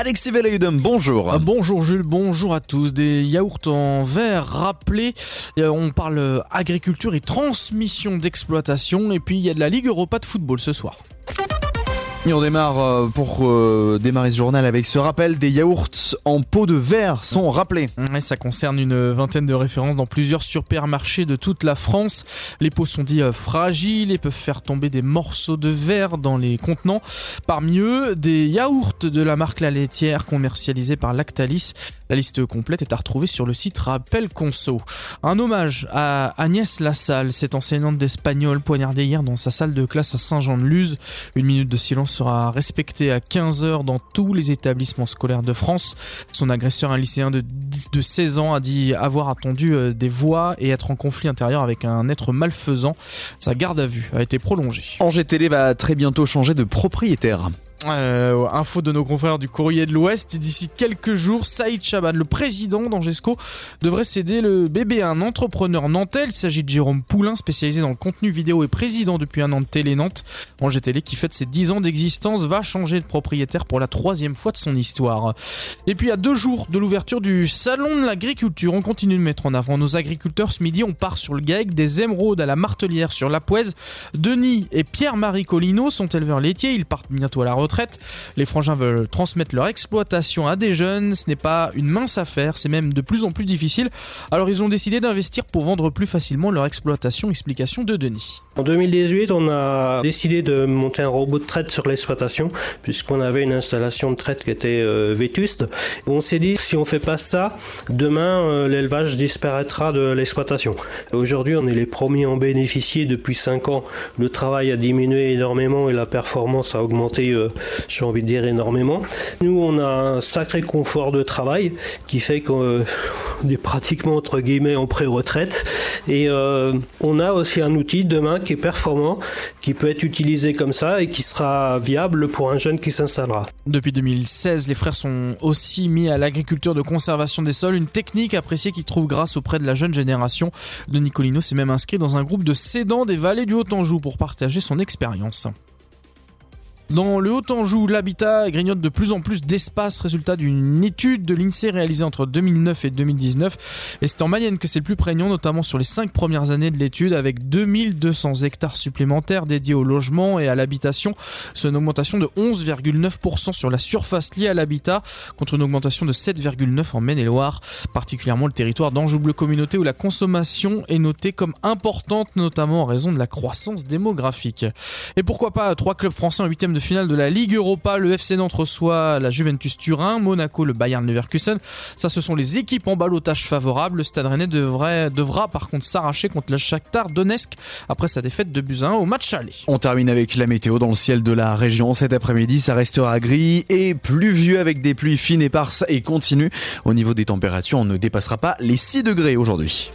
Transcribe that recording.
Alexis Velayudum, bonjour. Ah, bonjour Jules, bonjour à tous. Des yaourts en verre rappelés. Euh, on parle agriculture et transmission d'exploitation. Et puis il y a de la Ligue Europa de football ce soir. Et on démarre euh, pour euh, démarrer ce journal avec ce rappel des yaourts en pot de verre sont rappelés. ça concerne une vingtaine de références dans plusieurs supermarchés de toute la France. Les pots sont dits euh, fragiles et peuvent faire tomber des morceaux de verre dans les contenants. Parmi eux, des yaourts de la marque La Laitière commercialisés par Lactalis. La liste complète est à retrouver sur le site Rappel Conso. Un hommage à Agnès Lassalle, cette enseignante d'espagnol poignardée hier dans sa salle de classe à Saint-Jean-de-Luz. Une minute de silence sera respecté à 15h dans tous les établissements scolaires de France. Son agresseur, un lycéen de, de 16 ans, a dit avoir attendu euh, des voix et être en conflit intérieur avec un être malfaisant. Sa garde à vue a été prolongée. Angers Télé va très bientôt changer de propriétaire. Euh, info de nos confrères du Courrier de l'Ouest, d'ici quelques jours, Saïd Chaban, le président d'Angesco, devrait céder le bébé à un entrepreneur nantais. Il s'agit de Jérôme Poulain, spécialisé dans le contenu vidéo et président depuis un an de Télé Nantes. Angers Télé, qui fête ses 10 ans d'existence, va changer de propriétaire pour la troisième fois de son histoire. Et puis à deux jours de l'ouverture du Salon de l'Agriculture, on continue de mettre en avant nos agriculteurs. Ce midi, on part sur le GAEC des émeraudes à la Martelière sur la Poise. Denis et Pierre-Marie Collineau sont éleveurs laitiers, ils partent bientôt à la retraite les frangins veulent transmettre leur exploitation à des jeunes. Ce n'est pas une mince affaire, c'est même de plus en plus difficile. Alors ils ont décidé d'investir pour vendre plus facilement leur exploitation. Explication de Denis. En 2018, on a décidé de monter un robot de traite sur l'exploitation, puisqu'on avait une installation de traite qui était euh, vétuste. On s'est dit, si on fait pas ça, demain, euh, l'élevage disparaîtra de l'exploitation. Aujourd'hui, on est les premiers en bénéficier depuis 5 ans. Le travail a diminué énormément et la performance a augmenté, euh, j'ai envie de dire, énormément. Nous, on a un sacré confort de travail qui fait qu'on est pratiquement, entre guillemets, en pré-retraite. Et on a aussi un outil demain qui est performant, qui peut être utilisé comme ça et qui sera viable pour un jeune qui s'installera. Depuis 2016, les frères sont aussi mis à l'agriculture de conservation des sols, une technique appréciée qu'ils trouvent grâce auprès de la jeune génération. De Nicolino s'est même inscrit dans un groupe de cédants des vallées du Haut-Anjou pour partager son expérience. Dans le Haut-Anjou, l'habitat grignote de plus en plus d'espace, résultat d'une étude de l'INSEE réalisée entre 2009 et 2019. Et c'est en Mayenne que c'est le plus prégnant, notamment sur les 5 premières années de l'étude, avec 2200 hectares supplémentaires dédiés au logement et à l'habitation. C'est une augmentation de 11,9% sur la surface liée à l'habitat, contre une augmentation de 7,9% en Maine-et-Loire, particulièrement le territoire d'Anjou Bleu Communauté où la consommation est notée comme importante, notamment en raison de la croissance démographique. Et pourquoi pas trois clubs français en 8 de finale de la Ligue Europa. Le FC Nantes reçoit la Juventus Turin, Monaco le Bayern Leverkusen. Ça, ce sont les équipes en balotage favorable. Le Stade Rennais devrait, devra par contre s'arracher contre le Shakhtar Donetsk après sa défaite de Buzyn au match aller. On termine avec la météo dans le ciel de la région. Cet après-midi, ça restera gris et pluvieux avec des pluies fines, éparses et continues. Au niveau des températures, on ne dépassera pas les 6 degrés aujourd'hui.